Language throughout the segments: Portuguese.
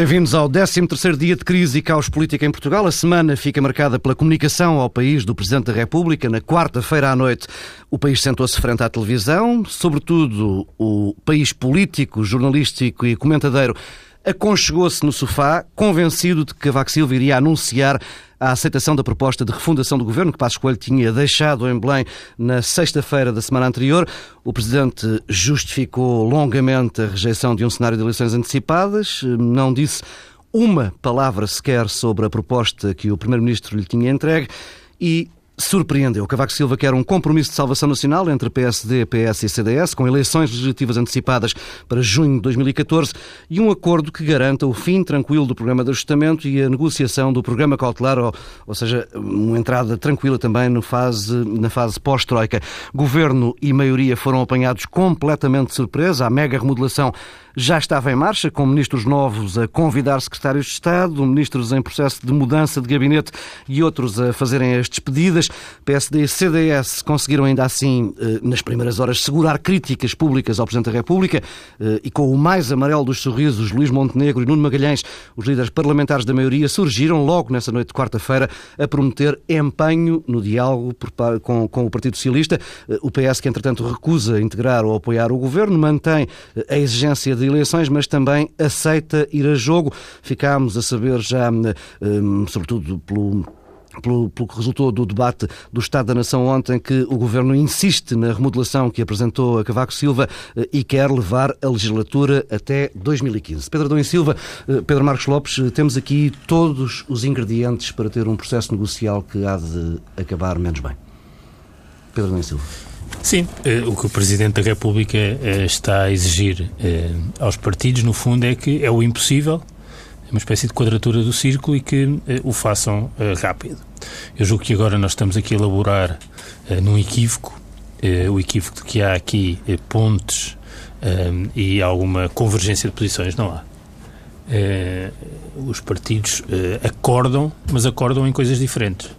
Bem-vindos ao 13º dia de crise e caos política em Portugal. A semana fica marcada pela comunicação ao país do Presidente da República. Na quarta-feira à noite, o país sentou-se frente à televisão. Sobretudo, o país político, jornalístico e comentadeiro aconchegou-se no sofá, convencido de que Cavaco Silva iria anunciar a aceitação da proposta de refundação do governo que Passos Coelho tinha deixado em Belém na sexta-feira da semana anterior. O Presidente justificou longamente a rejeição de um cenário de eleições antecipadas, não disse uma palavra sequer sobre a proposta que o Primeiro-Ministro lhe tinha entregue e surpreendeu. Cavaco Silva quer um compromisso de salvação nacional entre PSD, PS e CDS, com eleições legislativas antecipadas para junho de 2014 e um acordo que garanta o fim tranquilo do programa de ajustamento e a negociação do programa cautelar, ou, ou seja, uma entrada tranquila também no fase, na fase pós-troika. Governo e maioria foram apanhados completamente de surpresa. A mega remodelação já estava em marcha, com ministros novos a convidar secretários de Estado, ministros em processo de mudança de gabinete e outros a fazerem as despedidas. PSD e CDS conseguiram ainda assim, eh, nas primeiras horas, segurar críticas públicas ao Presidente da República eh, e com o mais amarelo dos sorrisos, Luís Montenegro e Nuno Magalhães, os líderes parlamentares da maioria, surgiram logo nessa noite de quarta-feira a prometer empenho no diálogo com, com o Partido Socialista. Eh, o PS, que entretanto recusa integrar ou apoiar o governo, mantém a exigência de eleições, mas também aceita ir a jogo. Ficámos a saber já, sobretudo pelo pelo, pelo, que resultou do debate do Estado da Nação ontem, que o Governo insiste na remodelação que apresentou a Cavaco Silva eh, e quer levar a legislatura até 2015. Pedro e Silva, eh, Pedro Marcos Lopes, eh, temos aqui todos os ingredientes para ter um processo negocial que há de acabar menos bem. Pedro e Silva. Sim, o que o Presidente da República está a exigir aos partidos, no fundo, é que é o impossível, é uma espécie de quadratura do círculo e que o façam rápido. Eu julgo que agora nós estamos aqui a elaborar num equívoco, o equívoco de que há aqui pontes e alguma convergência de posições, não há. os partidos acordam, mas acordam em coisas diferentes.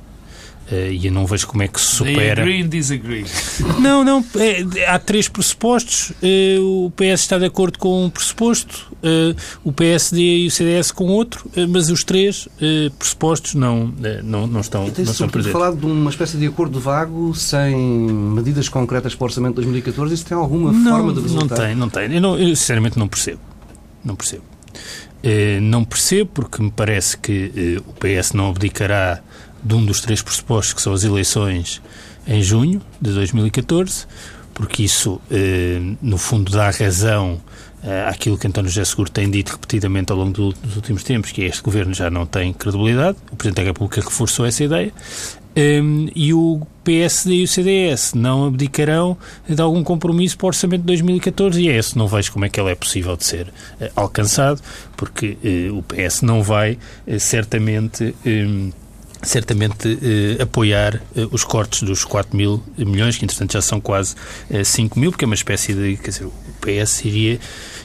Uh, e eu não vejo como é que se supera. They agree and disagree. Não, não. É, há três pressupostos. Uh, o PS está de acordo com um pressuposto, uh, o PSD e o CDS com outro, mas os três pressupostos não, não, não estão, e não estão presentes. falado de uma espécie de acordo vago, sem medidas concretas para o orçamento de 2014. Isso tem alguma não, forma de resultar? Não tem, não tem. Eu, não, eu sinceramente não percebo. Não percebo. não percebo porque me parece que o PS não abdicará de um dos três pressupostos, que são as eleições em junho de 2014, porque isso, eh, no fundo, dá razão eh, àquilo que António José Seguro tem dito repetidamente ao longo do, dos últimos tempos, que é este governo já não tem credibilidade. O Presidente da República reforçou essa ideia. Um, e o PSD e o CDS não abdicarão de algum compromisso para o orçamento de 2014 e é esse não vejo como é que ele é possível de ser uh, alcançado, porque uh, o PS não vai uh, certamente um, certamente eh, apoiar eh, os cortes dos 4 mil milhões, que entretanto já são quase eh, 5 mil, porque é uma espécie de, quer dizer, o PS iria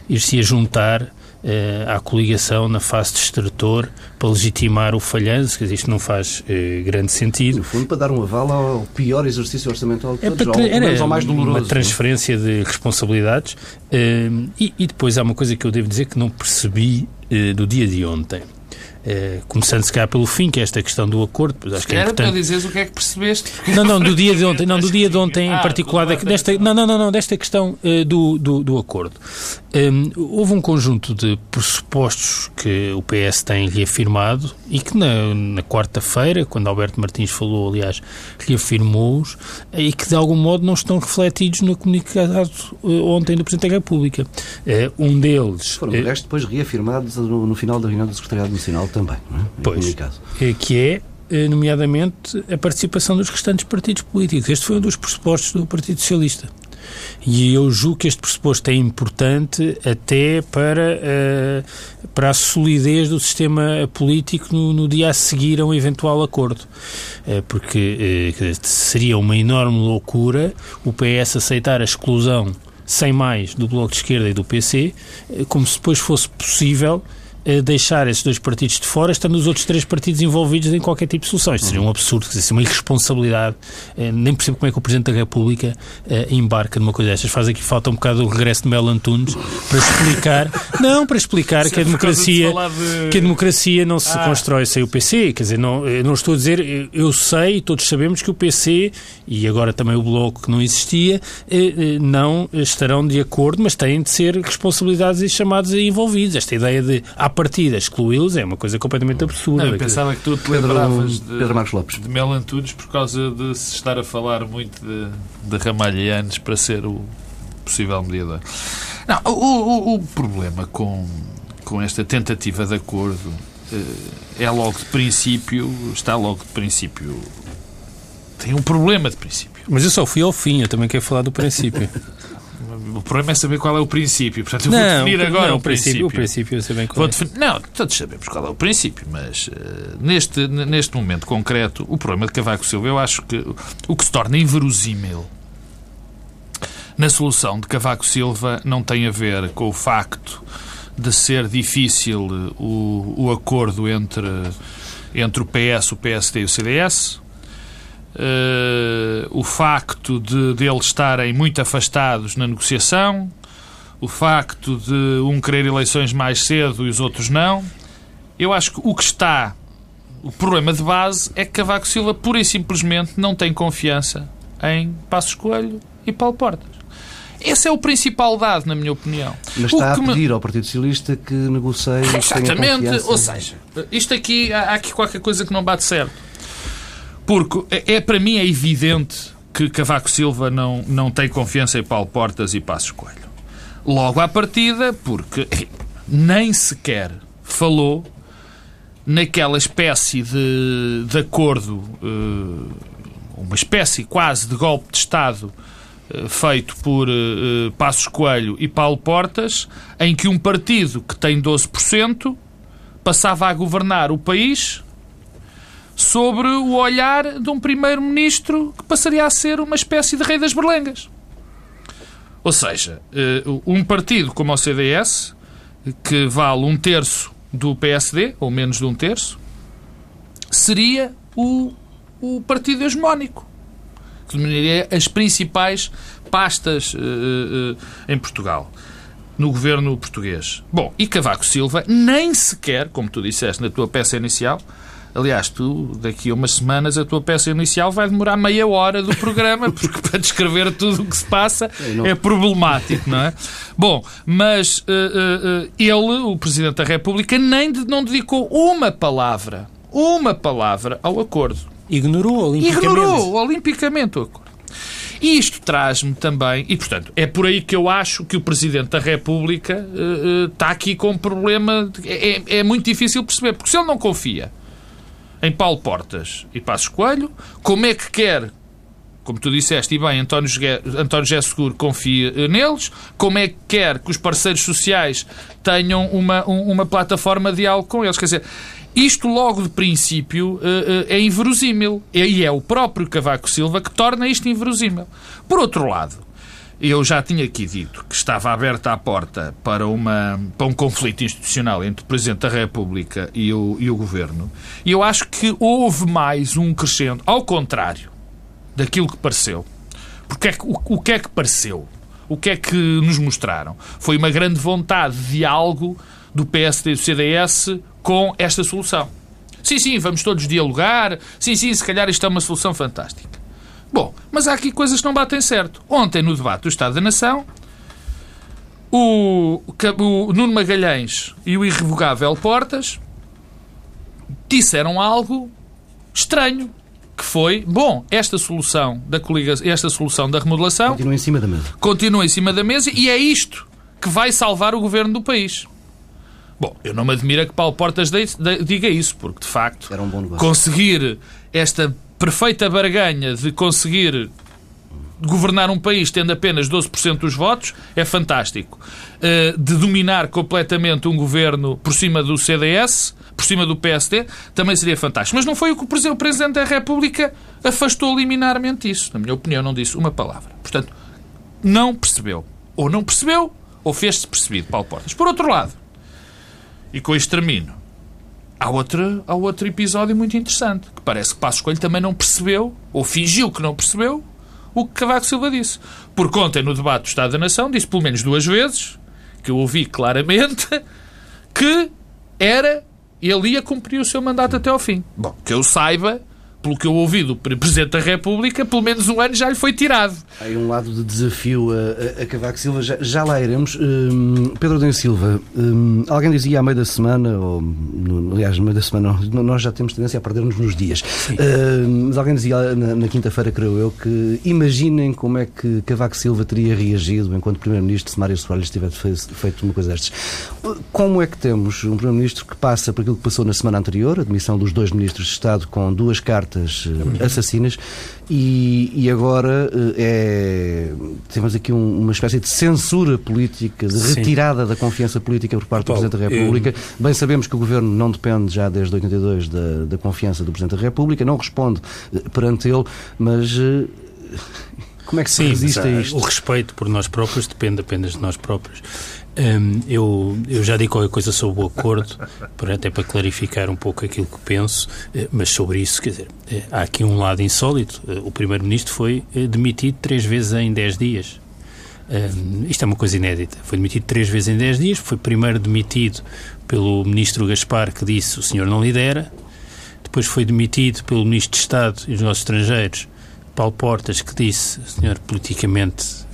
ir-se a juntar eh, à coligação na fase de extrator para legitimar o falhanço, que isto não faz eh, grande sentido. No fundo, para dar um aval ao pior exercício orçamental de é todos, é para, ao mais doloroso. Uma transferência de responsabilidades eh, e, e, depois há uma coisa que eu devo dizer que não percebi eh, do dia de ontem. Eh, começando se calhar pelo fim, que é esta questão do acordo, pois acho que é importante. para dizeres o que é que percebeste. Não, não, do dia de ontem, não, do dia de ontem ah, em particular, desta, não, não, não, não, desta questão uh, do, do, do, acordo. Um, ehm, houve um conjunto de pressupostos que o PS tem reafirmado e que na, na quarta-feira, quando Alberto Martins falou, aliás, reafirmou-os e que de algum modo não estão refletidos no comunicado uh, ontem do Presidente da República. Uh, um deles. Foram, uh, depois reafirmados no, no final da reunião do Secretariado Nacional também, não é? Pois, é, que é, eh, nomeadamente, a participação dos restantes partidos políticos. Este foi um dos pressupostos do Partido Socialista. E eu julgo que este pressuposto é importante até para, uh, para a solidez do sistema político no, no, dia a seguir a um eventual acordo. Uh, porque uh, seria uma enorme loucura o PS aceitar a exclusão sem mais do Bloco de Esquerda e do PC, como se depois fosse possível uh, deixar esses dois partidos de fora, estando os outros três partidos envolvidos em qualquer tipo de solução. Isto seria um absurdo, dizer, uma irresponsabilidade. Uh, nem percebo como é que o Presidente da República uh, embarca numa coisa destas. Faz aqui falta um bocado o regresso de Mel Antunes para explicar. não, para explicar que a democracia, de... que a democracia não se ah. constrói sem o PC. Quer dizer, não, não estou a dizer, eu sei, todos sabemos que o PC e agora também o Bloco que não existia, não estarão de acordo, mas têm de ser responsabilidades e chamados envolvidos. Esta ideia de, à partida, excluí-los é uma coisa completamente absurda. Não, eu pensava que tu te lembravas de, Pedro Marcos Lopes. de Mel Antunes por causa de se estar a falar muito de, de Ramalhianes para ser o possível mediador. Não, o, o, o problema com, com esta tentativa de acordo eh, é logo de princípio, está logo de princípio, tem um problema de princípio. Mas eu só fui ao fim, eu também quero falar do princípio. O problema é saber qual é o princípio. Portanto, eu vou não, definir agora não, o princípio. O princípio eu sei bem qual é. Definir... Não, todos sabemos qual é o princípio, mas uh, neste, neste momento concreto, o problema de Cavaco Silva, eu acho que o que se torna inverosímil na solução de Cavaco Silva não tem a ver com o facto de ser difícil o, o acordo entre, entre o PS, o PSD e o CDS, uh, o facto de, de eles estarem muito afastados na negociação, o facto de um querer eleições mais cedo e os outros não. Eu acho que o que está, o problema de base, é que Cavaco Silva pura e simplesmente não tem confiança em Passos Coelho e Paulo Portas. Esse é o principal dado, na minha opinião. Mas está a pedir me... ao Partido Socialista que negocie. Exatamente. Ou seja, isto aqui, há aqui qualquer coisa que não bate certo. Porque é, é, para mim é evidente que Cavaco Silva não, não tem confiança em Paulo Portas e Passos Coelho. Logo à partida, porque nem sequer falou naquela espécie de, de acordo, eh, uma espécie quase de golpe de Estado eh, feito por uh, Passos Coelho e Paulo Portas, em que um partido que tem 12% passava a governar o país sobre o olhar de um primeiro-ministro que passaria a ser uma espécie de rei das berlengas. Ou seja, eh, um partido como o CDS, que vale um terço do PSD, ou menos de um terço, seria o, o partido hegemónico, que dominaria as principais pastas uh, uh, em Portugal, no governo português. Bom, e Cavaco Silva nem sequer, como tu disseste na tua peça inicial, Aliás, tu, daqui a umas semanas, a tua peça inicial vai demorar meia hora do programa, porque para descrever tudo o que se passa é problemático, não é? Bom, mas uh, uh, ele, o Presidente da República, nem não dedicou uma palavra, uma palavra ao acordo. Ignorou olimpicamente. Ignorou olimpicamente o acordo. E isto traz-me também, e portanto, é por aí que eu acho que o Presidente da República uh, uh, está aqui com um problema. De, é, é muito difícil perceber, porque se ele não confia em Paulo Portas e Passos Coelho, como é que quer como tu disseste, e bem, António António José Seguro confia eh, neles, como é que quer que os parceiros sociais tenham uma, uma plataforma de diálogo com eles. Quer dizer, isto logo de princípio eh, eh, é inverosímil. E é o próprio Cavaco Silva que torna isto inverosímil. Por outro lado, eu já tinha aqui dito que estava aberta a porta para, uma, para um conflito institucional entre o Presidente da República e o, e o Governo. E eu acho que houve mais um crescendo, ao contrário daquilo que pareceu. Porque é que, o, o que é que pareceu? O que é que nos mostraram? Foi uma grande vontade de diálogo do PSD e do CDS com esta solução. Sim, sim, vamos todos dialogar. Sim, sim, se calhar isto é uma solução fantástica. Bom, mas há aqui coisas que não batem certo. Ontem, no debate do Estado da Nação, o, o Nuno Magalhães e o irrevogável Portas disseram algo estranho, que foi, bom, esta solução da coligação, esta solução da remodelação continua em cima da mesa. Continua em cima da mesa e é isto que vai salvar o governo do país. Bom, eu não me admira que Paulo Portas diga isso, porque de facto um conseguir esta perfeita barganha de conseguir governar um país tendo apenas 12% dos votos é fantástico. Eh, de dominar completamente um governo por cima do CDS, por cima do PSD, também seria fantástico. Mas não foi o que o Presidente da República afastou liminarmente isso. Na minha opinião, não disse uma palavra. Portanto, não percebeu. Ou não percebeu, ou fez-se percebido, Paulo Portas. Por outro lado, E com isto termino. Há outro, há outro episódio muito interessante, que parece que Passos Coelho também não percebeu, ou fingiu que não percebeu, o que Cavaco Silva disse. Porque ontem, no debate do Estado da Nação, disse pelo menos duas vezes, que eu ouvi claramente, que era ele ia cumprir o seu mandato até ao fim. Bom, que eu saiba, pelo que eu ouvi do Presidente da República, pelo menos um ano já lhe foi tirado. Há um lado de desafio a, a, Cavaco Silva, já, já lá iremos. Hum, Pedro Adão Silva, hum, alguém dizia à meio da semana, ou aliás, no meio da semana, nós já temos tendência a perder-nos nos dias, hum, mas alguém dizia na, na quinta-feira, creio eu, que imaginem como é que Cavaco Silva teria reagido enquanto Primeiro-Ministro se Mário Soares tivesse feito uma coisa destas. Como é que temos um Primeiro-Ministro que passa por aquilo que passou na semana anterior, a demissão dos dois Ministros de Estado com duas cartas cartas eh, assassinas e, e agora eh, é, temos aqui um, uma espécie de censura política, de retirada Sim. da confiança política por parte do Presidente da República. Eu... Bem sabemos que o Governo não depende já desde 82 da, da confiança do Presidente da República, não responde eh, perante ele, mas como é que se Sim, resiste a isto? O respeito por nós próprios depende apenas de nós próprios. Um, eu, eu já digo qualquer coisa sobre o acordo, até para clarificar um pouco aquilo que penso, eh, mas sobre isso, quer dizer, eh, há aqui um lado insólito. Eh, o Primeiro-Ministro foi demitido três vezes em dez dias. Um, isto é uma coisa inédita. Foi demitido três vezes em dez dias. Foi primeiro demitido pelo Ministro Gaspar, que disse o senhor não lidera. Depois foi demitido pelo Ministro de Estado e dos Nossos Estrangeiros, Paulo Portas, que disse o senhor politicamente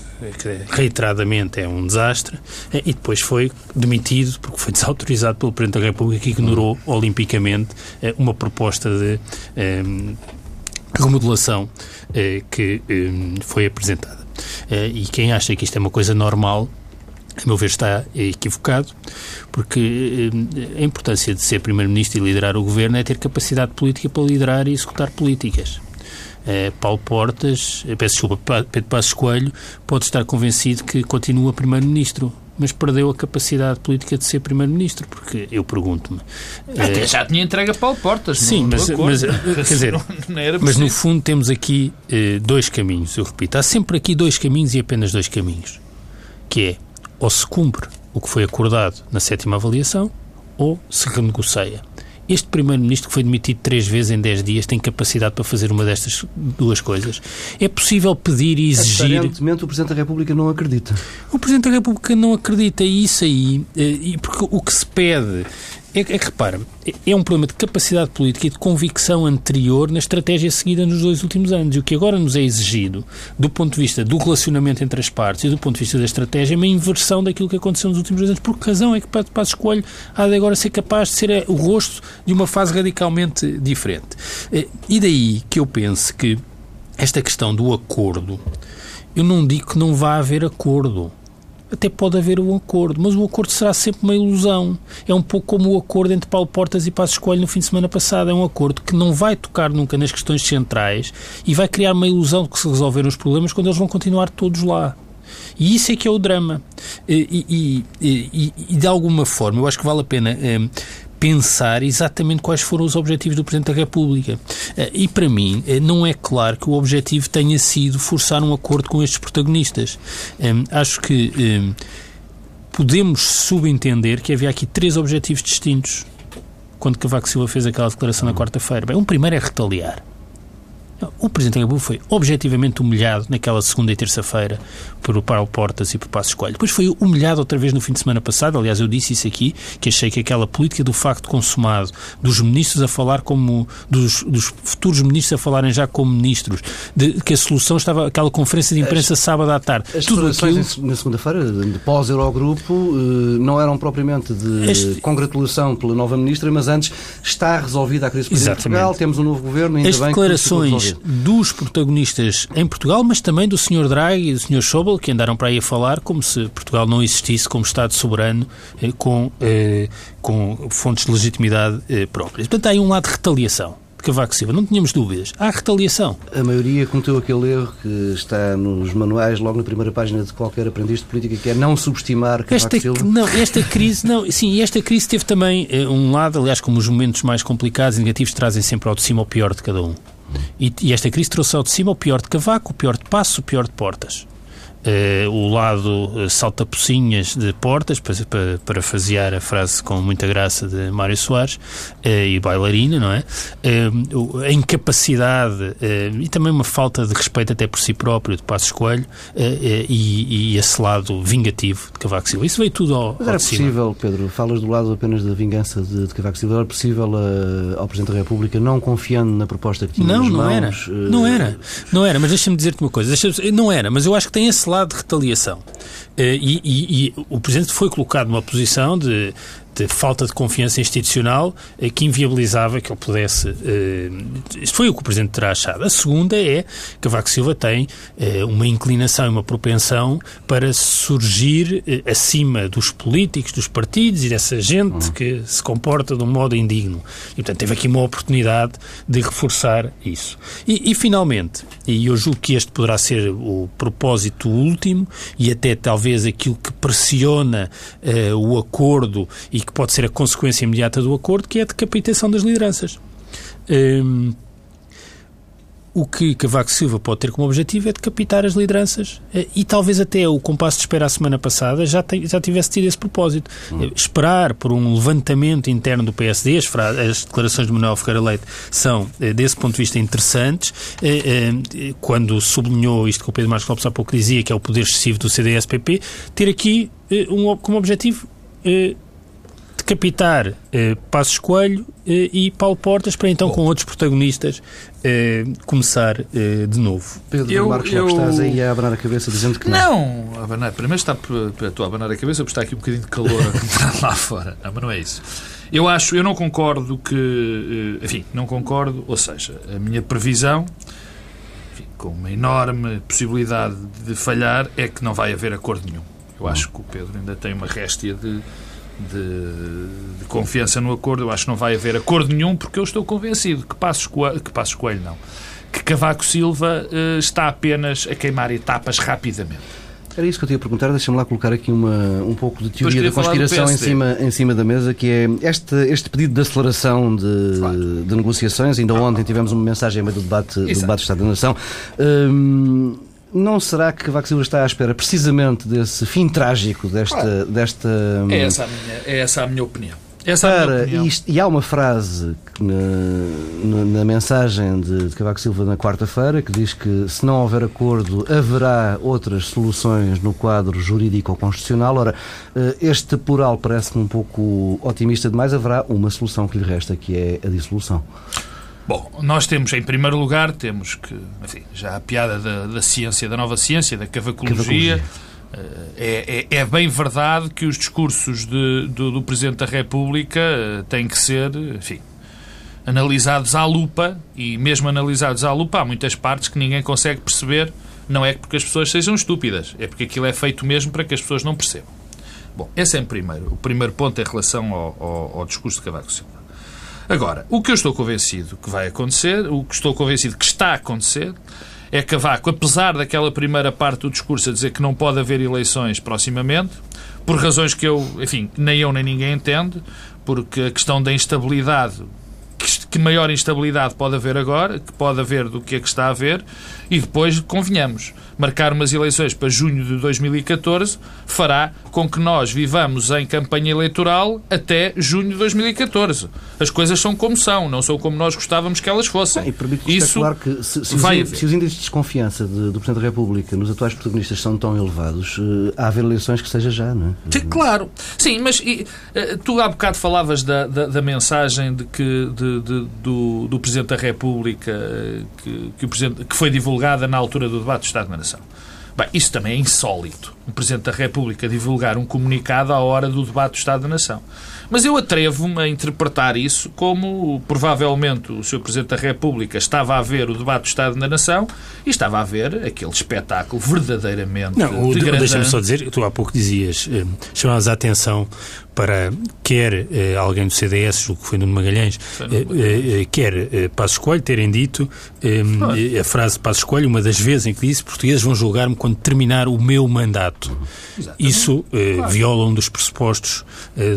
reiteradamente é um desastre, eh, e depois foi demitido porque foi desautorizado pelo Presidente da República que ignorou olimpicamente eh, uma proposta de eh, remodelação que um, foi apresentada. E quem acha que isto é uma coisa normal, a meu ver, está equivocado, porque a importância de ser Primeiro-Ministro e liderar o governo é ter capacidade política para liderar e executar políticas. Eh, Paulo Portas, eh, peço desculpa, Pedro Passos Coelho, pode estar convencido que continua Primeiro-Ministro mas perdeu a capacidade política de ser Primeiro-Ministro, porque eu pergunto-me... Até eh, já tinha entregue a Paulo Portas. Sim, mas, mas, quer dizer, mas no fundo temos aqui eh, dois caminhos, eu repito, há sempre aqui dois caminhos e apenas dois caminhos, que é ou se cumpre o que foi acordado na sétima avaliação ou se renegocia. Este Primeiro-Ministro que foi demitido três vezes em dez dias tem capacidade para fazer uma destas duas coisas. É possível pedir e exigir... Aparentemente o Presidente da República não acredita. O Presidente da República não acredita e isso aí, eh, porque o que se pede é, é que, repara, é um problema de capacidade política e de convicção anterior na estratégia seguida nos dois últimos anos. E o que agora nos é exigido, do ponto de vista do relacionamento entre as partes e do ponto de vista da estratégia, é uma inversão daquilo que aconteceu nos últimos dois anos. Por que razão é que Passos Coelho há de agora ser capaz de ser eh, o rosto de uma fase radicalmente diferente? Eh, e daí que eu penso que esta questão do acordo, eu não digo que não vá haver acordo até pode haver um acordo, mas o acordo será sempre uma ilusão. É um pouco como o acordo entre Paulo Portas e Passos Coelho no fim de semana passado. É um acordo que não vai tocar nunca nas questões centrais e vai criar uma ilusão de que se resolveram os problemas quando eles vão continuar todos lá. E isso é que é o drama. E, e, e, e de alguma forma, eu acho que vale a pena eh, pensar exatamente quais foram os objetivos do Presidente da República. Eh, e para mim, eh, não é claro que o objetivo tenha sido forçar um acordo com estes protagonistas. Eh, acho que podemos subentender que havia aqui três objetivos distintos quando Cavaco Silva fez aquela declaração na quarta-feira. Bem, um primeiro é retaliar. O Presidente da República foi objetivamente humilhado naquela segunda e terça-feira por Paulo Portas e por Passos Coelho. Depois foi humilhado outra vez no fim de semana passado. Aliás, eu disse isso aqui, que achei que aquela política do facto consumado, dos ministros a falar como. dos, dos futuros ministros a falarem já como ministros, de, que a solução estava. aquela conferência de imprensa as, sábado à tarde. As Tudo aquilo... na segunda-feira, de pós-Eurogrupo, eh, não eram propriamente de este... congratulação pela nova ministra, mas antes está resolvida a crise política Portugal, temos um novo governo, ainda As bem declarações dos protagonistas em Portugal, mas também do Sr. Draghi e do Sr. Schäuble, que andaram para aí a falar como se Portugal não existisse como Estado soberano eh, com, eh, com fontes de legitimidade eh, próprias. Portanto, há aí um lado de retaliação. de Cavaco Silva, não tínhamos dúvidas. Há retaliação. A maioria cometeu aquele erro que está nos manuais, logo na primeira página de qualquer aprendiz de política, que é não subestimar Cavaco esta, Silva. Não, esta crise, não, sim, esta crise teve também um lado, aliás, como os momentos mais complicados e negativos trazem sempre ao de cima o pior de cada um. E, e, esta crise trouxe ao de cima o pior de Cavaco, o pior de Passo, o pior de Portas. Uh, o lado uh, salta-pocinhas de portas, para, para parafasear a frase com muita graça de Mário Soares, uh, e bailarina, não é? a incapacidade e também uma falta de respeito até por si próprio de Passos Coelho e, e, esse lado vingativo de Cavaco Silva. Isso veio tudo ao, Mas era possível, Pedro, falas do lado apenas da vingança de, de Cavaco Silva, era possível ao Presidente da República, não confiando na proposta que tinha Não, não mãos, era. Não era. Não era, mas deixa-me dizer-te uma coisa. Não era, mas eu acho que tem esse lado de retaliação. Eh, e, e, e, o Presidente foi colocado numa posição de de falta de confiança institucional eh, que inviabilizava que ele pudesse. Eh, isto foi o que o Presidente terá achado. A segunda é que Cavaco Silva tem eh, uma inclinação e uma propensão para surgir acima dos políticos, dos partidos e dessa gente uhum. que se comporta de um modo indigno. E, portanto, teve aqui uma oportunidade de reforçar isso. E, e finalmente, e eu julgo que este poderá ser o propósito último e até talvez aquilo que pressiona o acordo e que pode ser a consequência imediata do acordo, que é a decapitação das lideranças. Um, o que Cavaco Silva pode ter como objetivo é decapitar as lideranças eh, e talvez até o compasso de espera a semana passada já, tem, já tivesse tido esse propósito. Hum. Eh, esperar por um levantamento interno do PSD, as, as, declarações de Manuel Ferreira Leite são, eh, desse ponto de vista, interessantes. Quando sublinhou isto que o Pedro Marcos Lopes há pouco dizia, que é o poder excessivo do CDS-PP, ter aqui um, como objetivo decapitar eh, Passos Coelho eh, e Paulo Portas para então Bom. com outros protagonistas eh, começar de novo. Pedro eu, Marcos eu... estás aí a abanar a cabeça dizendo que não. Não, abanar, primeiro está para tu a abanar a cabeça porque está aqui um bocadinho de calor lá fora. Não, mas não é isso. Eu acho, eu não concordo que, enfim, não concordo, ou seja, a minha previsão enfim, com uma enorme possibilidade de falhar é que não vai haver acordo nenhum. Eu acho que o Pedro ainda tem uma réstia de de, de, confiança no acordo. Eu acho que não vai haver acordo nenhum, porque eu estou convencido que Passos Coelho, que Passos Coelho não, que Cavaco Silva uh, está apenas a queimar etapas rapidamente. Era isso que eu tinha a perguntar. Deixa-me lá colocar aqui uma, um pouco de teoria da conspiração em cima, em cima da mesa, que é este, este pedido de aceleração de, claro. de negociações. Ainda ontem tivemos uma mensagem meio do debate, do debate do Estado da Nação. Hum, não será que Cavaco Silva está à espera precisamente desse fim trágico desta. Claro. desta é, essa a minha, é essa a minha opinião. Essa para, é isto, e há uma frase na, na, na, mensagem de, de Cavaco Silva na quarta-feira que diz que se não houver acordo haverá outras soluções no quadro jurídico-constitucional. Ora, eh, este plural parece-me um pouco otimista demais. Haverá uma solução que lhe resta, que é a dissolução. Bom, nós temos, em primeiro lugar, temos que, enfim, já a piada da, da ciência, da nova ciência, da cavacologia. Eh, é, é, é, bem verdade que os discursos de, do, do, Presidente da República eh, têm que ser, enfim, analisados à lupa e mesmo analisados à lupa há muitas partes que ninguém consegue perceber. Não é porque as pessoas sejam estúpidas, é porque aquilo é feito mesmo para que as pessoas não percebam. Bom, esse é o primeiro, o primeiro ponto em relação ao, ao, ao discurso de Cavaco Silva. Agora, o que eu estou convencido que vai acontecer, o que estou convencido que está a acontecer, é que Cavaco, apesar daquela primeira parte do discurso a dizer que não pode haver eleições proximamente, por razões que eu, enfim, nem eu nem ninguém entende, porque a questão da instabilidade, que maior instabilidade pode haver agora, que pode haver do que é que está a haver, e depois, convenhamos, marcar umas eleições para junho de 2014 fará com que nós vivamos em campanha eleitoral até junho de 2014. As coisas são como são, não são como nós gostávamos que elas fossem. e permite Isso claro que se, se, vai os, se os índices de desconfiança de, do Presidente da República nos atuais protagonistas são tão elevados, uh, há haver eleições que seja já, não é? Sim, claro. Sim, mas e, uh, tu há bocado falavas da, da, da mensagem de que, de, de, do, do Presidente da República uh, que, que, o Presidente, que foi divulgada na altura do debate do Estado da Nação. Bem, isso também é insólito. O Presidente da República divulgar um comunicado à hora do debate do Estado da Nação. Mas eu atrevo-me a interpretar isso como provavelmente o Sr. Presidente da República estava a ver o debate do Estado da Nação e estava a ver aquele espetáculo verdadeiramente. Não, de deixa-me só dizer, tu há pouco dizias, eh, chamavas a atenção para quer eh, alguém do CDS, o que foi Nuno Magalhães, eh, eh, quer Passos Coelho terem dito a frase de Passos Coelho, uma das vezes em que disse portugueses vão julgar-me quando terminar o meu mandato. Exatamente. Isso claro. viola um dos pressupostos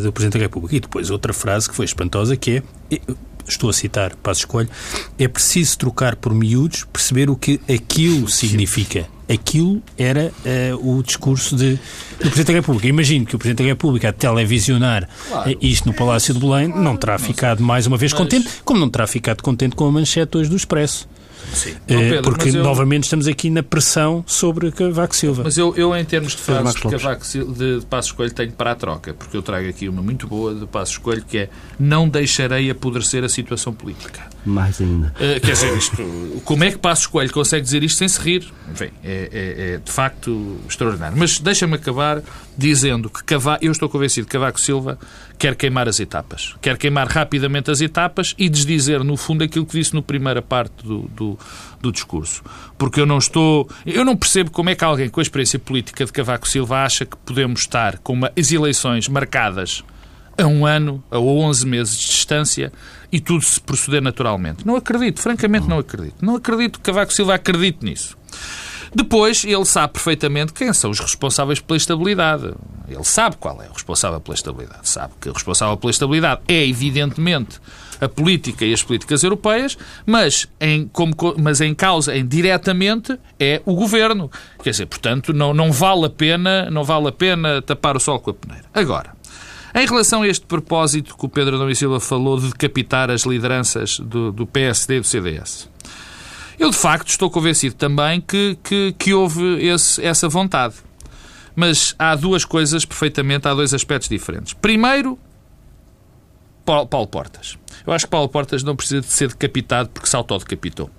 do Presidente da República. E depois outra frase que foi espantosa que é estou a citar Passos Escolho, é preciso trocar por miúdos, perceber o que aquilo significa. Aquilo era uh, o discurso de, do Presidente da República. Imagino que o Presidente da República, a televisionar claro. uh, isto no Palácio de Belém, não terá ficado mais uma vez contente, como não terá ficado contente com a manchete hoje do Expresso. Sim. Eh, Pedro, porque eu... novamente estamos aqui na pressão sobre Cavaco Silva. Mas eu, eu em termos de frases de Cavaco Silva, de, de Passo Escolho, tenho para a troca, porque eu trago aqui uma muito boa de Passo Escolho que é não deixarei apodrecer a situação política. Mais ainda. Uh, quer dizer, isto, como é que Passo Escolho consegue dizer isto sem se rir? Enfim, é, é, é de facto extraordinário. Mas deixa-me acabar dizendo que Cavaco, eu estou convencido que Cavaco Silva quer queimar as etapas. Quer queimar rapidamente as etapas e desdizer, no fundo, aquilo que disse na primeira parte do, do, do, discurso. Porque eu não estou. Eu não percebo como é que alguém com a experiência política de Cavaco Silva acha que podemos estar com uma, as eleições marcadas a um ano, a 11 meses de distância e tudo se proceder naturalmente. Não acredito, francamente não acredito. Não acredito que Cavaco Silva acredite nisso. Depois, ele sabe perfeitamente quem são os responsáveis pela estabilidade. Ele sabe qual é o responsável pela estabilidade. Sabe que o responsável pela estabilidade é, evidentemente, a política e as políticas europeias, mas em, como, mas em causa, em diretamente, é o governo. Quer dizer, portanto, não, não, vale a pena, não vale a pena tapar o sol com a peneira. Agora, em relação a este propósito que o Pedro Adão Silva falou de decapitar as lideranças do, do PSD e do CDS, eu, de facto, estou convencido também que, que, que houve esse, essa vontade. Mas há duas coisas perfeitamente, há dois aspectos diferentes. Primeiro, Paulo Portas. Eu acho que Paulo Portas não precisa de ser decapitado porque se autodecapitou.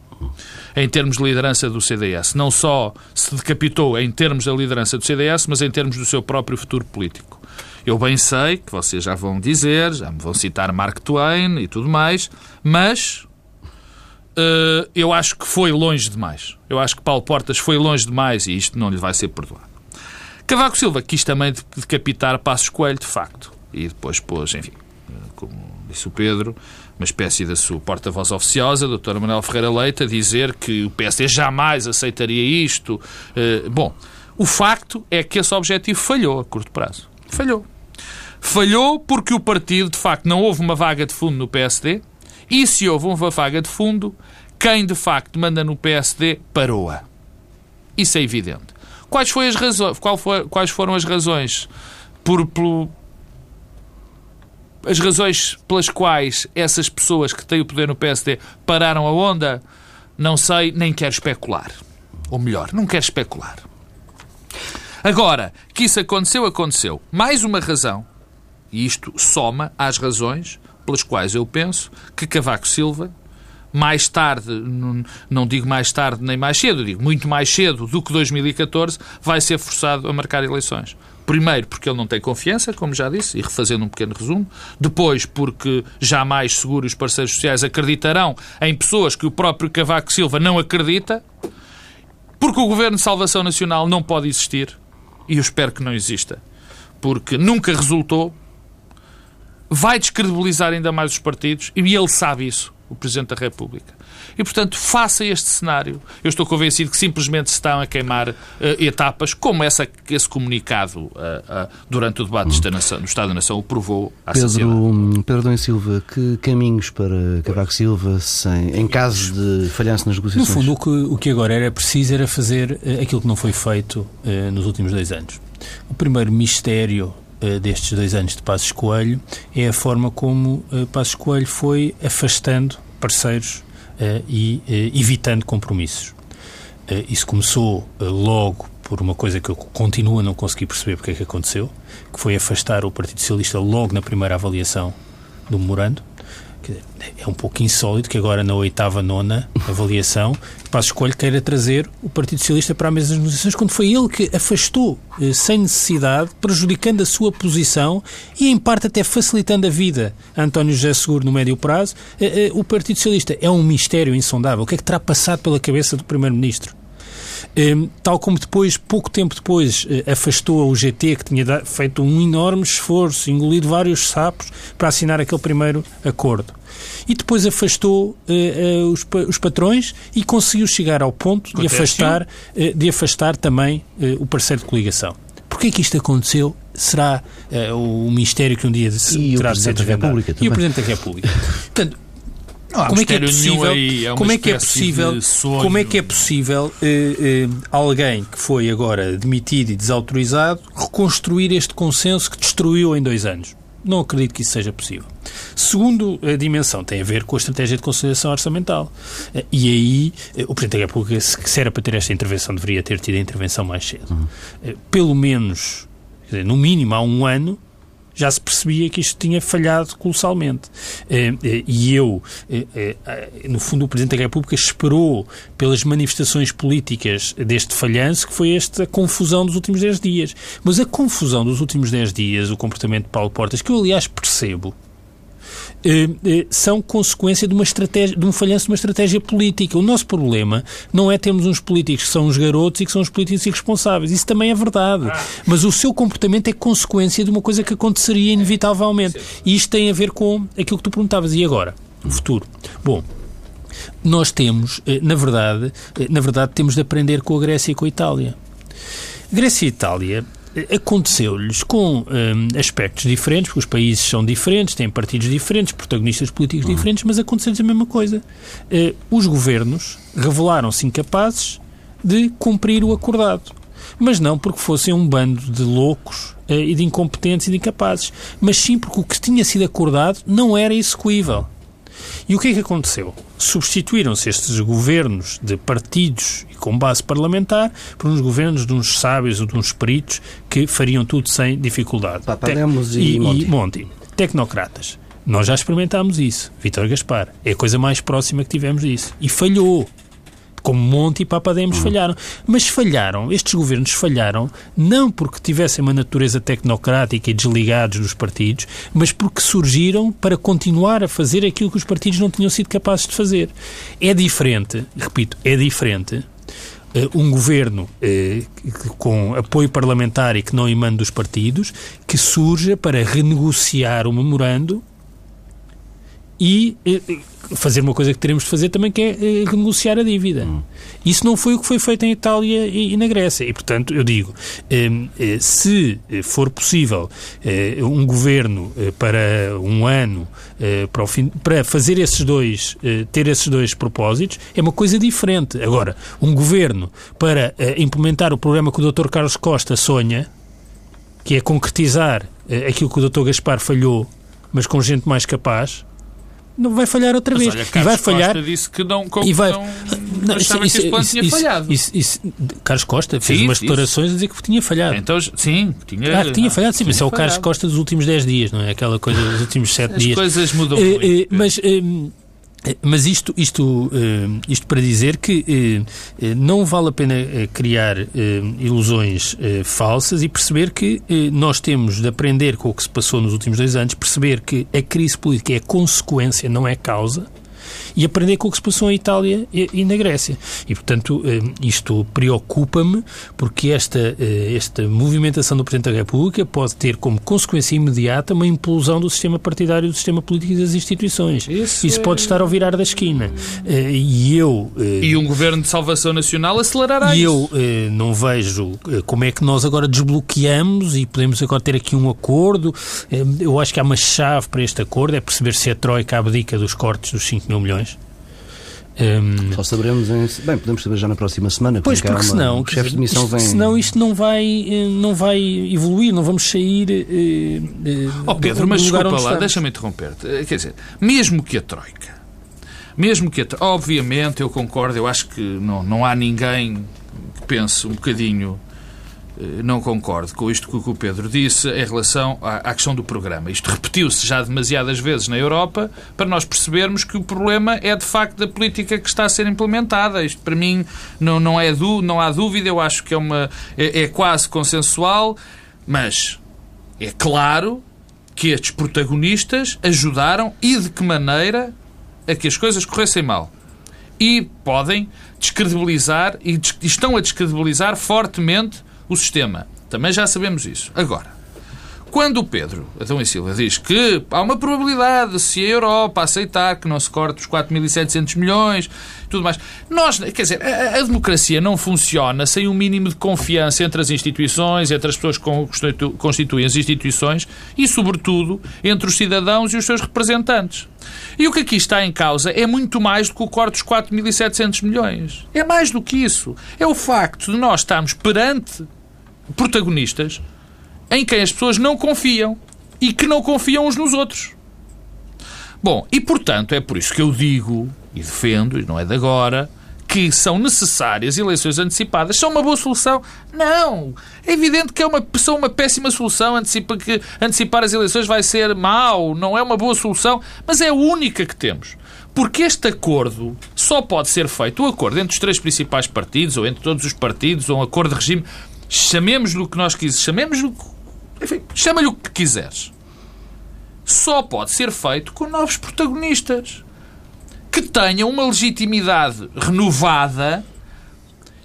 Em termos de liderança do CDS. Não só se decapitou em termos da liderança do CDS, mas em termos do seu próprio futuro político. Eu bem sei que vocês já vão dizer, já me vão citar Mark Twain e tudo mais, mas uh, eu acho que foi longe demais. Eu acho que Paulo Portas foi longe demais e isto não lhe vai ser perdoado. Cavaco Silva quis também decapitar Passos Coelho, de facto. E depois pôs, enfim, como disse o Pedro, uma espécie da sua porta-voz oficiosa, a doutora Manuel Ferreira Leite, a dizer que o PSD jamais aceitaria isto. Uh, bom, o facto é que esse objetivo falhou a curto prazo. Falhou. Falhou porque o partido, de facto, não houve uma vaga de fundo no PSD, e se houve uma vaga de fundo, quem de facto manda no PSD parou-a. Isso é evidente. Quais, foi as quais foram as razões por, as razões pelas quais essas pessoas que têm o poder no PSD pararam a onda? Não sei, nem quero especular. Ou melhor, não quero especular. Agora, que isso aconteceu, aconteceu. Mais uma razão, e isto soma às razões pelas quais eu penso que Cavaco Silva, mais tarde, não digo mais tarde nem mais cedo, digo muito mais cedo do que 2014, vai ser forçado a marcar eleições. Primeiro, porque ele não tem confiança, como já disse, e refazendo um pequeno resumo. Depois, porque jamais seguro os parceiros sociais acreditarão em pessoas que o próprio Cavaco Silva não acredita. Porque o Governo de Salvação Nacional não pode existir. E eu espero que não exista. Porque nunca resultou vai descredibilizar ainda mais os partidos e ele sabe isso, o Presidente da República. E, portanto, faça este cenário. Eu estou convencido que simplesmente se estão a queimar uh, etapas, como essa, esse comunicado uh, uh, durante o debate hum. nação, do Estado da Nação o provou à Pedro, sociedade. Pedro Dom Silva, que caminhos para Cavaco Silva sem, em caso de falhança nas negociações? No fundo, o que, o que agora era preciso era fazer aquilo que não foi feito nos últimos dois anos. O primeiro mistério destes dois anos de Passos Coelho é a forma como uh, Passos Coelho foi afastando parceiros uh, e evitando compromissos. isso começou logo por uma coisa que eu continuo a não conseguir perceber porque é que aconteceu, que foi afastar o Partido Socialista logo na primeira avaliação do memorando. É um pouco insólito que agora na oitava, nona avaliação, Passo Escolho queira trazer o Partido Socialista para a mesa das negociações, quando foi ele que afastou eh, sem necessidade, prejudicando a sua posição e, em parte, até facilitando a vida a António José Seguro no médio prazo. Eh, eh, o Partido Socialista é um mistério insondável. O que é que terá passado pela cabeça do Primeiro-Ministro? Ehm, tal como depois, pouco tempo depois, afastou o GT, que tinha feito um enorme esforço, engolido vários sapos para assinar aquele primeiro acordo e depois afastou uh, uh, os, os, patrões e conseguiu chegar ao ponto de afastar, uh, de afastar também o parceiro de coligação. Porquê que isto aconteceu? Será o mistério que um dia e terá de ser desvendado. E o Presidente da República. Portanto, como é que é possível, aí, é como é que é possível, como é que é possível uh, uh, alguém que foi agora demitido e desautorizado reconstruir este consenso que destruiu em dois anos? Não acredito que isso seja possível. Segundo a dimensão, tem a ver com a estratégia de consolidação orçamental. Eh, e aí, o Presidente da República, se era para ter esta intervenção, deveria ter tido a intervenção mais cedo. Uhum. Pelo menos, dizer, no mínimo há um ano, já se percebia que isto tinha falhado colossalmente. Eh, eh, e eu, eh, no fundo, o Presidente da República esperou pelas manifestações políticas deste falhanço, que foi esta confusão dos últimos 10 dias. Mas a confusão dos últimos 10 dias, o comportamento de Paulo Portas, que eu, aliás, percebo, são consequência de, uma estratégia, de um falhanço de uma estratégia política. O nosso problema não é termos uns políticos que são os garotos e que são os políticos irresponsáveis. Isso também é verdade. Mas o seu comportamento é consequência de uma coisa que aconteceria inevitavelmente. E isto tem a ver com aquilo que tu perguntavas. E agora? O futuro. Bom, nós temos, eh, na verdade, na verdade, temos de aprender com a Grécia e com a Itália. Grécia e Itália aconteceu-lhes com um, aspectos diferentes, porque os países são diferentes, têm partidos diferentes, protagonistas políticos uhum. diferentes, mas aconteceu-lhes a mesma coisa. Uh, os governos revelaram-se incapazes de cumprir o acordado. Mas não porque fossem um bando de loucos uh, e de incompetentes e de incapazes, mas sim porque o que tinha sido acordado não era execuível. E o que é que aconteceu? Substituíram-se estes governos de partidos e com base parlamentar por uns governos de uns sábios ou de uns peritos que fariam tudo sem dificuldade. Papademos Te e, e, Monti. e Monti. Tecnocratas. Nós já experimentámos isso. Vítor Gaspar. É a coisa mais próxima que tivemos disso. E falhou como Monte e Papademos falharam. Mas falharam, estes governos falharam, não porque tivessem uma natureza tecnocrática e desligados dos partidos, mas porque surgiram para continuar a fazer aquilo que os partidos não tinham sido capazes de fazer. É diferente, repito, é diferente Uh, um governo uh, com apoio parlamentar e que não emana dos partidos, que surja para renegociar o memorando e fazer uma coisa que teremos de fazer também, que é renegociar a dívida. Hum. Isso não foi o que foi feito em Itália e, na Grécia. E, portanto, eu digo, eh, eh, se for possível eh, um governo para um ano, para, o fim, para fazer esses dois, ter esses dois propósitos, é uma coisa diferente. Agora, um governo para implementar o programa que o Dr. Carlos Costa sonha, que é concretizar aquilo que o Dr. Gaspar falhou, mas com gente mais capaz, não vai falhar outra Mas vez. Olha, e vai falhar. Costa disse que não, e vai, não, não isso, que esse plano isso, tinha isso, falhado. Isso, Carlos Costa fez sim, umas declarações a dizer que tinha falhado. Então, sim, tinha, ah, tinha falhado, sim, mas é o Carlos Costa dos últimos 10 dias, não é? Aquela coisa dos últimos 7 As dias. As coisas mudam. Uh, uh, mas. Uh, mas isto, isto, isto para dizer que não vale a pena criar ilusões falsas e perceber que nós temos de aprender com o que se passou nos últimos dois anos, perceber que a crise política é consequência, não é causa, e aprender com o que se passou em Itália e, na Grécia. E, portanto, eh, isto preocupa-me porque esta, eh, esta movimentação do Presidente da República pode ter como consequência imediata uma implosão do sistema partidário, do sistema político e das instituições. Isso, Isso é... pode estar ao virar da esquina. Eh, e eu... E um governo de salvação nacional acelerará e isso. E eu não vejo como é que nós agora desbloqueamos e podemos agora ter aqui um acordo. Eu acho que há uma chave para este acordo, é perceber se a Troika abdica dos cortes dos 5 mil milhões um... Só saberemos em... Bem, podemos saber já na próxima semana. Pois, porque, senão, chefe de missão vem... senão isto não vai, eh, não vai evoluir, não vamos sair. Uh, uh, oh, Pedro, mas desculpa lá, deixa-me interromper-te. Quer dizer, mesmo que a Troika, mesmo que a obviamente eu concordo, eu acho que não, não há ninguém que pense um bocadinho não concordo com isto que o Pedro disse em relação à, questão do programa. Isto repetiu-se já demasiadas vezes na Europa para nós percebermos que o problema é de facto da política que está a ser implementada. Isto para mim não, não, é du, não há dúvida, eu acho que é, uma, é, é quase consensual, mas é claro que estes protagonistas ajudaram e de que maneira a que as coisas corressem mal. E podem descredibilizar e estão a descredibilizar fortemente o sistema. Também já sabemos isso. Agora, quando o Pedro Adão e Silva diz que há uma probabilidade, se a Europa aceitar que não se corte os 4.700 milhões, tudo mais, nós, quer dizer, a, a, democracia não funciona sem um mínimo de confiança entre as instituições, entre as pessoas que constituem as instituições e, sobretudo, entre os cidadãos e os seus representantes. E o que aqui está em causa é muito mais do que o corte dos 4.700 milhões. É mais do que isso. É o facto de nós estarmos perante protagonistas em quem as pessoas não confiam e que não confiam uns nos outros. Bom, e portanto é por isso que eu digo e defendo, e não é de agora, que são necessárias eleições antecipadas são uma boa solução? Não! É evidente que é uma, são uma péssima solução. Antecipa que antecipar as eleições vai ser mau, não é uma boa solução, mas é a única que temos. Porque este acordo só pode ser feito, o acordo entre os três principais partidos, ou entre todos os partidos, ou um acordo de regime, chamemos-lhe o que nós quisermos, chamemos-lhe enfim, chama-lhe o que quiseres. Só pode ser feito com novos protagonistas que tenham uma legitimidade renovada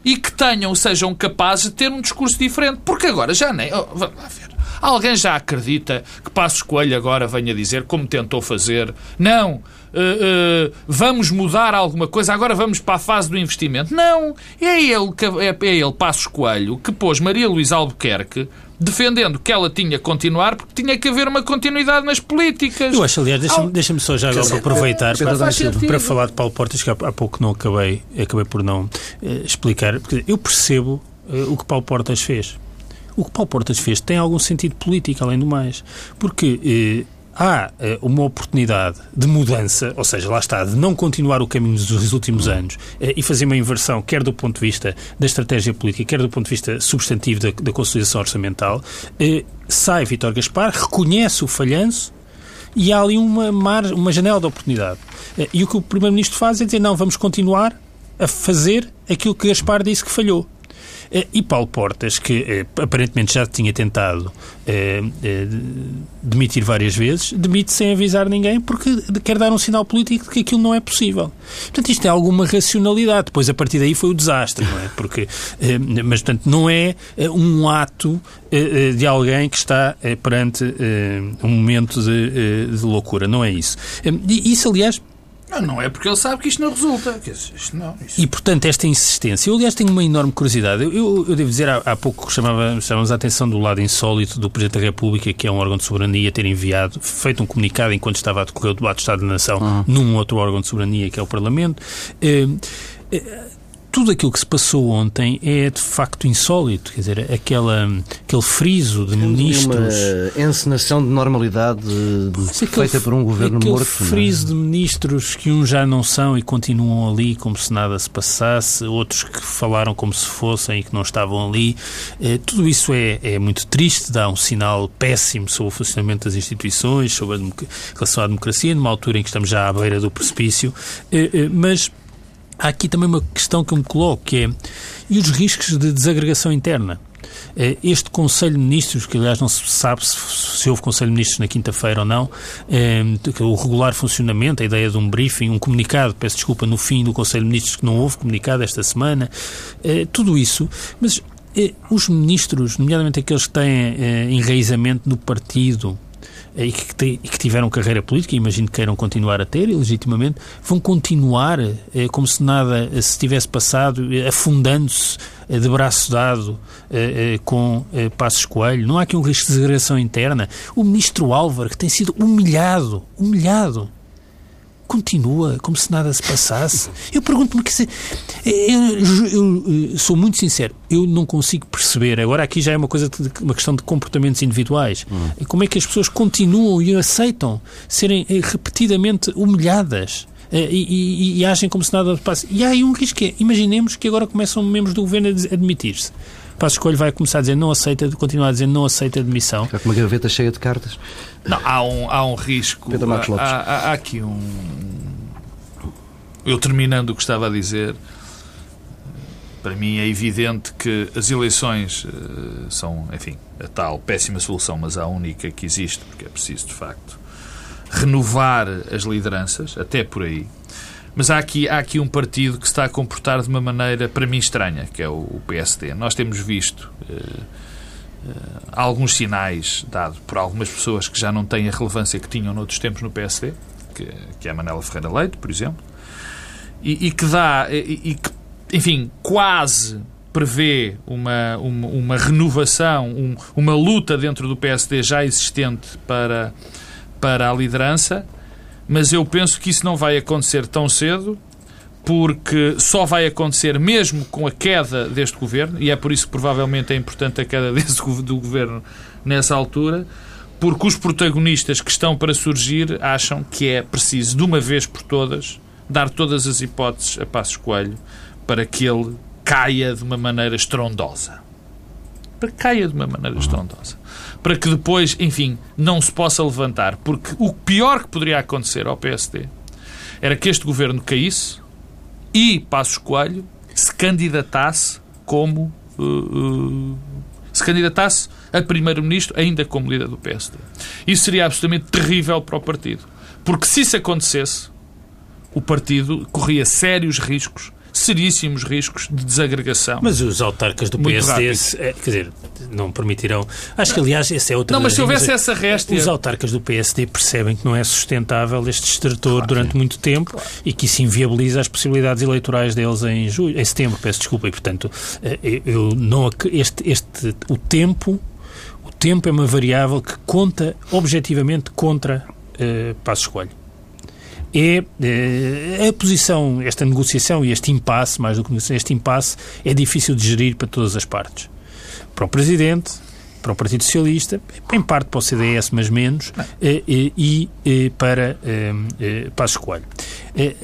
e que tenham, sejam capazes de ter um discurso diferente. Porque agora já nem. Oh, vamos lá ver. Alguém já acredita que Passos Coelho agora venha dizer, como tentou fazer, não, uh, uh, vamos mudar alguma coisa, agora vamos para a fase do investimento? Não. É ele, é, é ele Passos Coelho, que pôs Maria Luísa Albuquerque defendendo que ela tinha que continuar porque tinha que haver uma continuidade nas políticas. Eu acho, aliás, deixa-me deixa só já agora aproveitar para, para, falar de Paulo Portas, que há, há pouco não acabei, acabei por não uh, explicar. Porque eu percebo uh, o que Paulo Portas fez. O que Paulo Portas fez tem algum sentido político, além do mais. Porque uh, há uh, uma oportunidade de mudança, ou seja, lá está, de não continuar o caminho dos últimos anos uh, e fazer uma inversão, quer do ponto de vista da estratégia política, quer do ponto de vista substantivo da, da consolidação orçamental, uh, sai Vítor Gaspar, reconhece o falhanço e há ali uma, mar, uma janela de oportunidade. e o que o Primeiro-Ministro faz é dizer, não, vamos continuar a fazer aquilo que Gaspar disse que falhou. Eh, e Paulo Portas, que eh, aparentemente já tinha tentado eh, demitir várias vezes, demite sem avisar ninguém porque quer dar um sinal político de que aquilo não é possível. Portanto, isto é alguma racionalidade. Depois, a partir daí, foi o desastre, não é? Porque, mas, portanto, não é um ato de alguém que está perante um momento de, de loucura. Não é isso. E isso, aliás, não, não é porque ele sabe que isto não resulta. Isto não, isto... E, portanto, esta insistência. Eu, aliás, tenho uma enorme curiosidade. Eu, eu, eu devo dizer, há, há pouco chamava, chamamos a atenção do lado insólito do Presidente da República, que é um órgão de soberania, ter enviado, feito um comunicado enquanto estava a decorrer o debate do Estado da Nação uhum. num outro órgão de soberania, que é o Parlamento. Eh, eh, tudo aquilo que se passou ontem é de facto insólito, quer dizer, aquela, aquele friso de ministros. Uma encenação de normalidade feita aquele, por um governo aquele morto. Aquele friso de ministros que uns já não são e continuam ali como se nada se passasse, outros que falaram como se fossem e que não estavam ali. Eh, tudo isso é, é muito triste, dá um sinal péssimo sobre o funcionamento das instituições, sobre a relação à democracia, numa altura em que estamos já à beira do precipício, eh, eh, mas há aqui também uma questão que eu me coloco, que é e os riscos de desagregação interna? Eh, este Conselho de Ministros, que aliás não se sabe se, se houve Conselho de Ministros na quinta-feira ou não, eh, o regular funcionamento, a ideia de um briefing, um comunicado, peço desculpa, no fim do Conselho de Ministros que não houve comunicado esta semana, eh, tudo isso. Mas os ministros, nomeadamente aqueles que têm enraizamento no partido, e que, que, tiveram carreira política, imagino que queiram continuar a ter, legitimamente, vão continuar eh, como se nada eh, se tivesse passado, afundando-se de braço dado com Passos Coelho. Não há aqui um risco de segregação interna. O ministro Álvaro, que tem sido humilhado, humilhado continua como se nada se passasse. Eu pergunto-me que se. Eu, eu, sou muito sincero, eu não consigo perceber. Agora, aqui já é uma coisa, de, uma questão de comportamentos individuais. Hum. Como é que as pessoas continuam e aceitam serem eh, repetidamente humilhadas? Eh, e, e, e, agem como se nada se passe. E há aí um risco que é, imaginemos que agora começam membros do governo a admitir-se. Passo Escolho vai começar a dizer não aceita, continuar a dizer não aceita a demissão. Está com uma gaveta cheia de cartas. Não, há um, há um risco. Pedro Marcos Lopes. Há, há, há aqui um. Eu terminando o que estava a dizer, para mim é evidente que as eleições uh, são, enfim, a tal péssima solução, mas a única que existe, porque é preciso, de facto, renovar as lideranças, até por aí. Mas há aqui, há aqui um partido que se está a comportar de uma maneira, para mim, estranha, que é o, PSD. Nós temos visto uh, uh, alguns sinais dados por algumas pessoas que já não têm a relevância que tinham noutros tempos no PSD, que, que é a Manela Ferreira Leite, por exemplo, e, e que dá, e, e, que, enfim, quase prevê uma, uma, uma renovação, um, uma luta dentro do PSD já existente para, para a liderança mas eu penso que isso não vai acontecer tão cedo porque só vai acontecer mesmo com a queda deste governo, e é por isso que provavelmente é importante a queda desse, do governo nessa altura, porque os protagonistas que estão para surgir acham que é preciso, de uma vez por todas, dar todas as hipóteses a Passos Coelho para que ele caia de uma maneira estrondosa. Para que caia de uma maneira estrondosa. Para que depois, enfim, não se possa levantar. Porque o pior que poderia acontecer ao PSD era que este governo caísse e Passos Coelho se candidatasse como. Uh, uh, se candidatasse a primeiro-ministro, ainda como líder do PSD. Isso seria absolutamente terrível para o partido. Porque se isso acontecesse, o partido corria sérios riscos seríssimos riscos de desagregação. Mas os autarcas do PSD, é, quer dizer, não permitirão. Acho que, aliás, essa é outra. Não, mas se houvesse essa réstia. Os autarcas do PSD percebem que não é sustentável este extrator claro, durante sim. muito tempo claro. e que isso inviabiliza as possibilidades eleitorais deles em, julho, em setembro, peço desculpa. E, portanto, eh, eu não. Este, este, o tempo. O tempo é uma variável que conta objetivamente contra uh, Passo Escolho é, é a posição, esta negociação e este impasse, mais do que este impasse, é difícil de gerir para todas as partes. Para o Presidente, para o Partido Socialista, em parte para o CDS, mas menos, eh, eh, e, para Passos Coelho.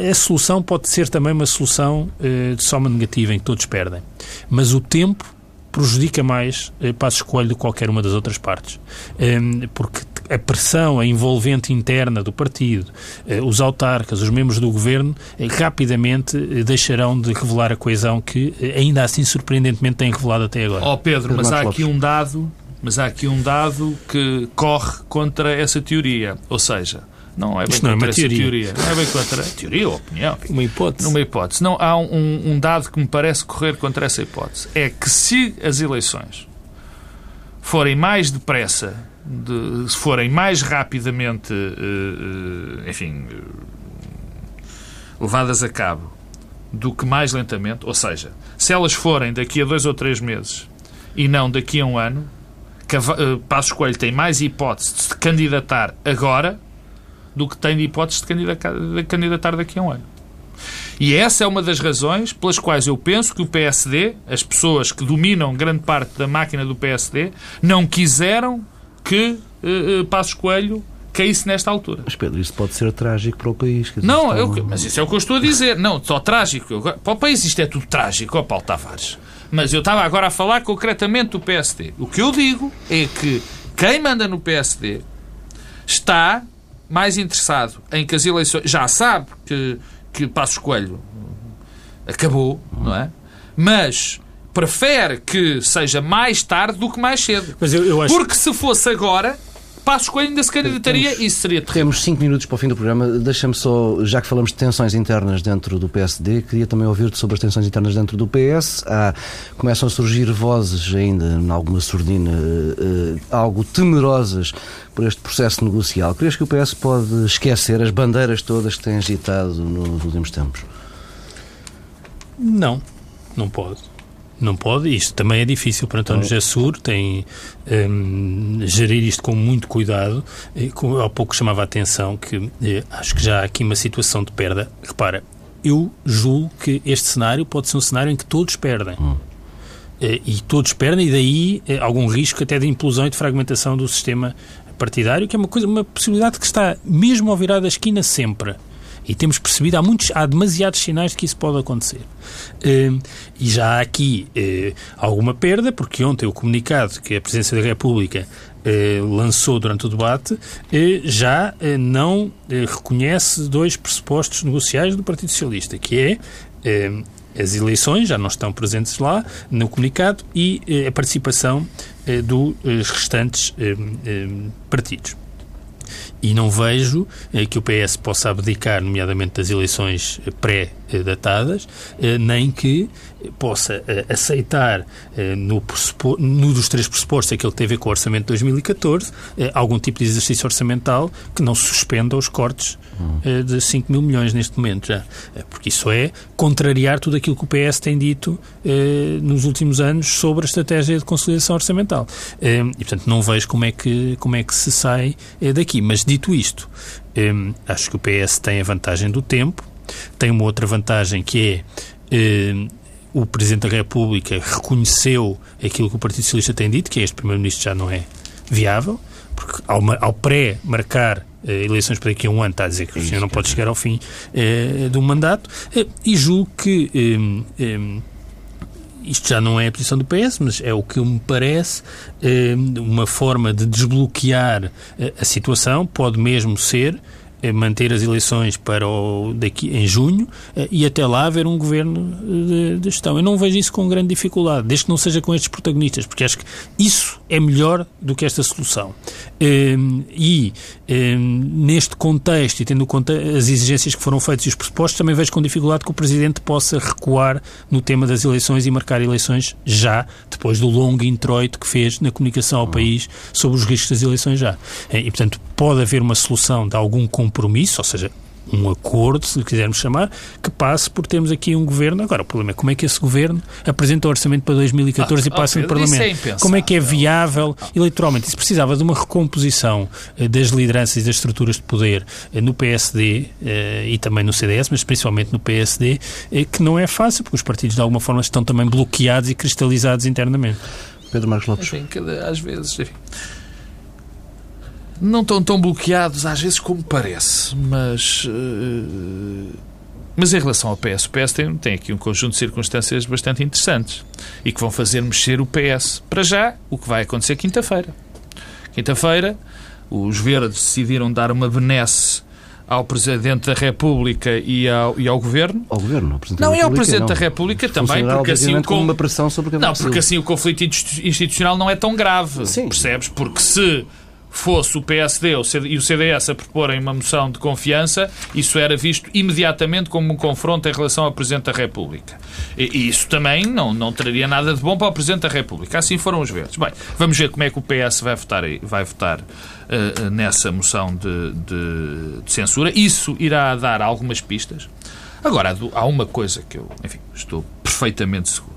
A solução pode ser também uma solução de soma negativa, em que todos perdem. Mas o tempo prejudica mais eh, Passos Coelho do que qualquer uma das outras partes. Eh, porque a pressão, a envolvente interna do partido, eh, os autarcas, os membros do governo, eh, rapidamente eh, deixarão de revelar a coesão que eh, ainda assim surpreendentemente têm revelado até agora. Ó oh Pedro, mas há aqui um dado, mas há aqui um dado que corre contra essa teoria, ou seja, não é bem Isto contra não é essa teoria. teoria. Não é bem contra a teoria ou opinião. Uma hipótese. Numa hipótese. Não, há um, um dado que me parece correr contra essa hipótese. É que se as eleições forem mais depressa, de, se forem mais rapidamente, uh, uh, enfim, uh, levadas a cabo do que mais lentamente, ou seja, se elas forem daqui a dois ou três meses e não daqui a um ano, Passos Coelho tem mais hipótese de se candidatar agora do que tem de hipótese de candidatar daqui a um ano. E essa é uma das razões pelas quais eu penso que o PSD, as pessoas que dominam grande parte da máquina do PSD, não quiseram que uh, Passos Coelho caísse nesta altura. Mas Pedro, isso pode ser trágico para o país. não, estão... eu, mas isso é o que eu estou a dizer. Não, só trágico. Para o país isto é tudo trágico, ó Paulo Tavares. Mas eu estava agora a falar concretamente do PSD. O que eu digo é que quem manda no PSD está mais interessado em que as eleições. Já sabe que, que Passos Coelho acabou, não é? Mas prefere que seja mais tarde do que mais cedo. Mas eu, eu acho... Porque se fosse agora, Passos Coelho ainda se candidataria e isso seria terrível. Temos cinco minutos para o fim do programa. Deixa-me só, já que falamos de tensões internas dentro do PSD, queria também ouvir-te sobre as tensões internas dentro do PS. Há, começam a surgir vozes ainda, em alguma surdina, uh, algo temerosas por este processo negocial. Crees que o PS pode esquecer as bandeiras todas que tem agitado nos últimos tempos? Não, não pode. Não pode, isto também é difícil para António Sur, tem um, gerir isto com muito cuidado. E, com, há pouco chamava a atenção que eh, acho que já há aqui uma situação de perda. Repara, eu julgo que este cenário pode ser um cenário em que todos perdem. Hum. Eh, e todos perdem, e daí eh, algum risco até de implosão e de fragmentação do sistema partidário, que é uma coisa, uma possibilidade que está mesmo ao virar da esquina sempre. E temos percebido, há, muitos, há demasiados sinais de que isso pode acontecer. Uh, e já há aqui uh, alguma perda, porque ontem o comunicado que a Presidência da República uh, lançou durante o debate já não reconhece dois pressupostos negociais do Partido Socialista, que é as eleições, já não estão presentes lá no comunicado, e a participação dos restantes partidos e não vejo eh, que o PS possa abdicar, nomeadamente das eleições pré-datadas, eh, nem que possa eh, aceitar no, no, dos três pressupostos, aquele que tem a ver com o orçamento de 2014, algum tipo de exercício orçamental que não suspenda os cortes de 5 mil milhões neste momento já. Porque isso é contrariar tudo aquilo que o PS tem dito nos últimos anos sobre a estratégia de consolidação orçamental. E, portanto, não vejo como é que, como é que se sai daqui. Mas, dito isto, acho que o PS tem a vantagem do tempo, tem uma outra vantagem que é o Presidente da República reconheceu aquilo que o Partido Socialista tem dito, que é este Primeiro-Ministro já não é viável, porque ao, ao pré-marcar uh, eleições para daqui a um ano está a dizer que o senhor não pode chegar ao fim uh, do mandato, uh, e julgo que isto já não é a posição do PS, mas é o que me parece uma forma de desbloquear a situação, pode mesmo ser é manter as eleições para o, daqui em junho eh, e até lá haver um governo de, de, gestão. Eu não vejo isso com grande dificuldade, desde que não seja com estes protagonistas, porque acho que isso é melhor do que esta solução. Ehm, e ehm, neste contexto, e tendo em conta as exigências que foram feitas e os pressupostos, também vejo com dificuldade que o Presidente possa recuar no tema das eleições e marcar eleições já, depois do longo introito que fez na comunicação ao país sobre os riscos das eleições já. Eh, e, portanto, pode haver uma solução de algum compromisso, ou seja, um acordo, se quisermos chamar, que passe por termos aqui um governo. Agora, o problema é como é que esse governo apresenta o orçamento para 2014 ah, e passa no Parlamento. É como é que é viável eleitoralmente? Isso precisava de uma recomposição eh, das lideranças e das estruturas de poder eh, no PSD eh, e também no CDS, mas principalmente no PSD, que não é fácil, porque os partidos de alguma forma estão também bloqueados e cristalizados internamente. Pedro Marcos Lopes. Enfim, às vezes. Enfim não estão tão bloqueados às vezes como parece, mas. Uh, mas em relação ao PS, o PS tem, tem aqui um conjunto de circunstâncias bastante interessantes e que vão fazer mexer o PS. Para já, o que vai acontecer quinta-feira. Quinta-feira, os verdes decidiram dar uma benesse ao Presidente da República e ao, e ao Governo. Ao Governo, Não, e ao Presidente não. da República também, porque assim, o, com... uma pressão sobre o não, porque assim o conflito institucional não é tão grave, Sim. percebes? Porque se fosse o PSD e o CDS a proporem uma moção de confiança, isso era visto imediatamente como um confronto em relação ao Presidente da República. E isso também não, não traria nada de bom para o Presidente da República. Assim foram os verdes. Bem, vamos ver como é que o PS vai votar, vai votar uh, nessa moção de, de, de censura. Isso irá dar algumas pistas. Agora, há uma coisa que eu, enfim, estou perfeitamente seguro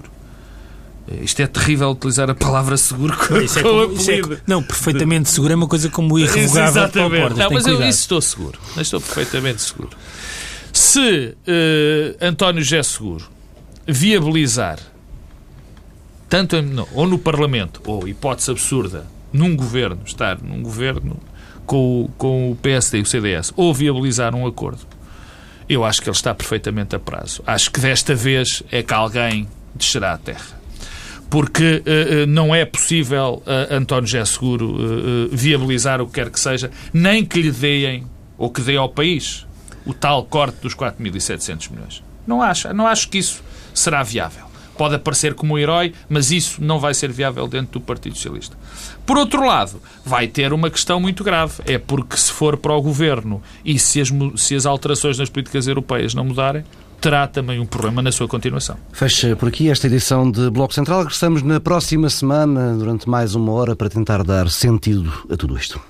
isto é terrível utilizar a palavra seguro com, isso é como, apelido. É, não, perfeitamente seguro é uma coisa como irrevogável Exatamente. Não, mas eu isso estou seguro. Estou perfeitamente seguro. Se uh, António José Seguro viabilizar, tanto no, ou no Parlamento, ou hipótese absurda, num governo, estar num governo com, com o PSD e o CDS, ou viabilizar um acordo, eu acho que ele está perfeitamente a prazo. Acho que desta vez é que alguém descerá à terra porque uh, não é possível uh, António José Seguro uh, viabilizar o que quer que seja, nem que lhe deem, ou que dê ao país, o tal corte dos 4.700 milhões. Não acho, não acho que isso será viável. Pode aparecer como um herói, mas isso não vai ser viável dentro do Partido Socialista. Por outro lado, vai ter uma questão muito grave. É porque se for para o governo e se as, se as alterações nas políticas europeias não mudarem, terá também um problema na sua continuação. Fecha por aqui esta edição de Bloco Central. Regressamos na próxima semana, durante mais uma hora, para tentar dar sentido a tudo isto.